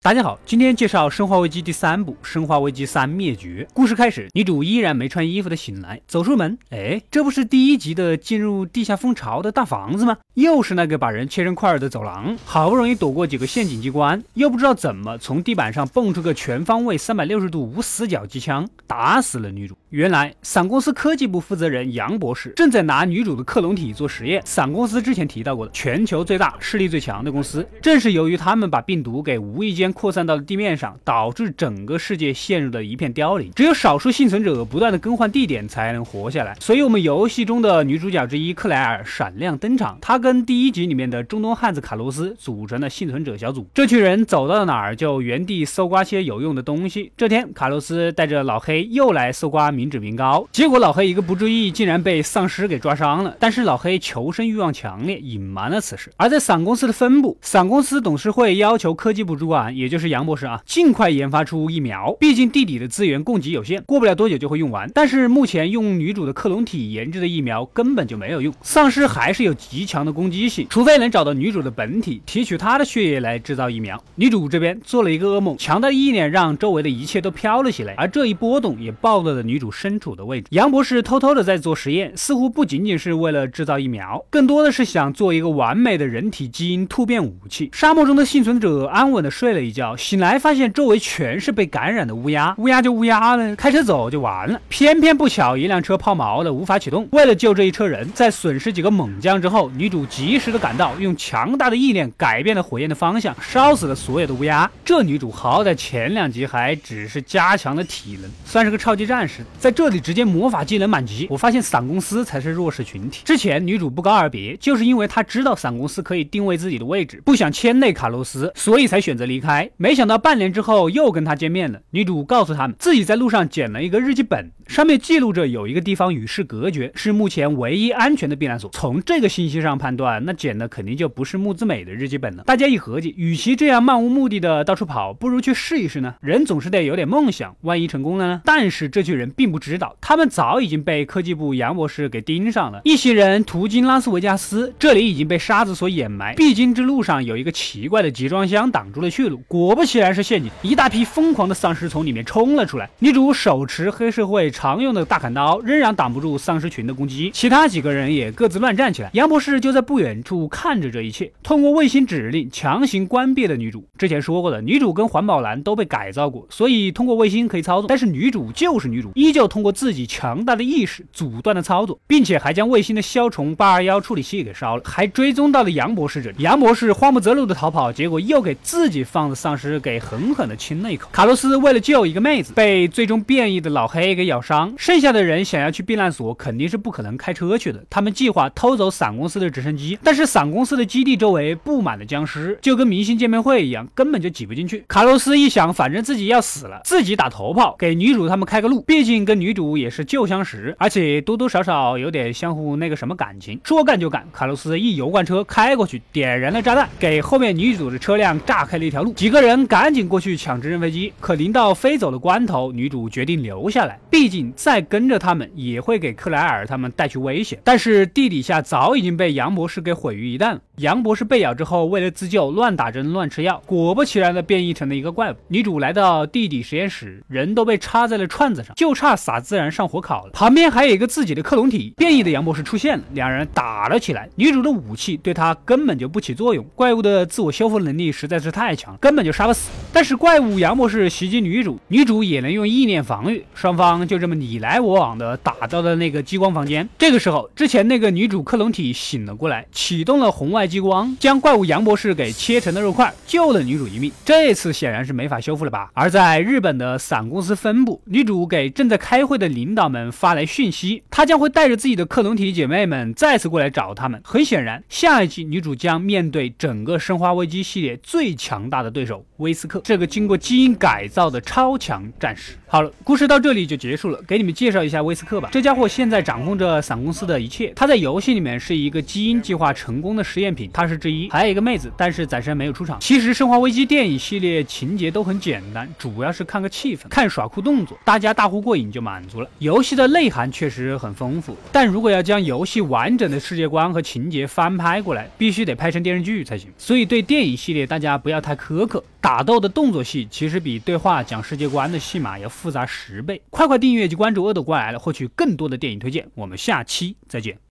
大家好，今天介绍《生化危机》第三部《生化危机三：灭绝》。故事开始，女主依然没穿衣服的醒来，走出门，哎，这不是第一集的进入地下蜂巢的大房子吗？又是那个把人切成块儿的走廊。好不容易躲过几个陷阱机关，又不知道怎么从地板上蹦出个全方位三百六十度无死角机枪，打死了女主。原来，伞公司科技部负责人杨博士正在拿女主的克隆体做实验。伞公司之前提到过的全球最大、势力最强的公司，正是由于他们把病毒给无意间。扩散到了地面上，导致整个世界陷入了一片凋零。只有少数幸存者不断的更换地点才能活下来。所以，我们游戏中的女主角之一克莱尔闪亮登场。她跟第一集里面的中东汉子卡洛斯组成了幸存者小组。这群人走到了哪儿就原地搜刮些有用的东西。这天，卡洛斯带着老黑又来搜刮民脂民膏，结果老黑一个不注意，竟然被丧尸给抓伤了。但是老黑求生欲望强烈，隐瞒了此事。而在伞公司的分部，伞公司董事会要求科技部主管。也就是杨博士啊，尽快研发出疫苗。毕竟地底的资源供给有限，过不了多久就会用完。但是目前用女主的克隆体研制的疫苗根本就没有用，丧尸还是有极强的攻击性，除非能找到女主的本体，提取她的血液来制造疫苗。女主这边做了一个噩梦，强大的意念让周围的一切都飘了起来，而这一波动也暴露了女主身处的位置。杨博士偷偷的在做实验，似乎不仅仅是为了制造疫苗，更多的是想做一个完美的人体基因突变武器。沙漠中的幸存者安稳的睡了一。一觉醒来，发现周围全是被感染的乌鸦。乌鸦就乌鸦了，开车走就完了。偏偏不巧，一辆车抛锚了，无法启动。为了救这一车人，在损失几个猛将之后，女主及时的赶到，用强大的意念改变了火焰的方向，烧死了所有的乌鸦。这女主好歹前两集还只是加强了体能，算是个超级战士，在这里直接魔法技能满级。我发现伞公司才是弱势群体。之前女主不告而别，就是因为她知道伞公司可以定位自己的位置，不想牵累卡洛斯，所以才选择离开。没想到半年之后又跟他见面了。女主告诉他们，自己在路上捡了一个日记本，上面记录着有一个地方与世隔绝，是目前唯一安全的避难所。从这个信息上判断，那捡的肯定就不是木之美的日记本了。大家一合计，与其这样漫无目的的到处跑，不如去试一试呢。人总是得有点梦想，万一成功了呢？但是这群人并不知道，他们早已经被科技部杨博士给盯上了。一行人途经拉斯维加斯，这里已经被沙子所掩埋，必经之路上有一个奇怪的集装箱挡住了去路。果不其然是陷阱，一大批疯狂的丧尸从里面冲了出来。女主手持黑社会常用的大砍刀，仍然挡不住丧尸群的攻击。其他几个人也各自乱站起来。杨博士就在不远处看着这一切，通过卫星指令强行关闭了女主。之前说过的，女主跟环保男都被改造过，所以通过卫星可以操纵。但是女主就是女主，依旧通过自己强大的意识阻断了操作，并且还将卫星的消虫八二幺处理器给烧了，还追踪到了杨博士这里。杨博士慌不择路的逃跑，结果又给自己放了丧尸。给狠狠的亲了一口。卡洛斯为了救一个妹子，被最终变异的老黑给咬伤。剩下的人想要去避难所，肯定是不可能开车去的。他们计划偷走伞公司的直升机，但是伞公司的基地周围布满了僵尸，就跟明星见面会一样，根本就挤不进去。卡洛斯一想，反正自己要死了，自己打头炮，给女主他们开个路。毕竟跟女主也是旧相识，而且多多少少有点相互那个什么感情。说干就干，卡洛斯一油罐车开过去，点燃了炸弹，给后面女主的车辆炸开了一条路。几个人。赶紧过去抢直升飞机，可临到飞走的关头，女主决定留下来，毕竟再跟着他们也会给克莱尔他们带去危险。但是地底下早已经被杨博士给毁于一旦了。杨博士被咬之后，为了自救，乱打针乱吃药，果不其然的变异成了一个怪物。女主来到地底实验室，人都被插在了串子上，就差撒孜然上火烤了。旁边还有一个自己的克隆体，变异的杨博士出现了，两人打了起来。女主的武器对他根本就不起作用，怪物的自我修复能力实在是太强，根本就杀不死。但是怪物杨博士袭击女主，女主也能用意念防御，双方就这么你来我往的打到了那个激光房间。这个时候，之前那个女主克隆体醒了过来，启动了红外激光，将怪物杨博士给切成了肉块，救了女主一命。这次显然是没法修复了吧？而在日本的伞公司分部，女主给正在开会的领导们发来讯息，她将会带着自己的克隆体姐妹们再次过来找他们。很显然，下一集女主将面对整个生化危机系列最强大的对手威斯克。这个经过基因改造的超强战士。好了，故事到这里就结束了。给你们介绍一下威斯克吧。这家伙现在掌控着伞公司的一切。他在游戏里面是一个基因计划成功的实验品，他是之一。还有一个妹子，但是暂时没有出场。其实《生化危机》电影系列情节都很简单，主要是看个气氛，看耍酷动作，大家大呼过瘾就满足了。游戏的内涵确实很丰富，但如果要将游戏完整的世界观和情节翻拍过来，必须得拍成电视剧才行。所以对电影系列大家不要太苛刻。打斗的动作戏其实比对话讲世界观的戏码要复杂十倍。快快订阅及关注“恶斗怪来了”，获取更多的电影推荐。我们下期再见。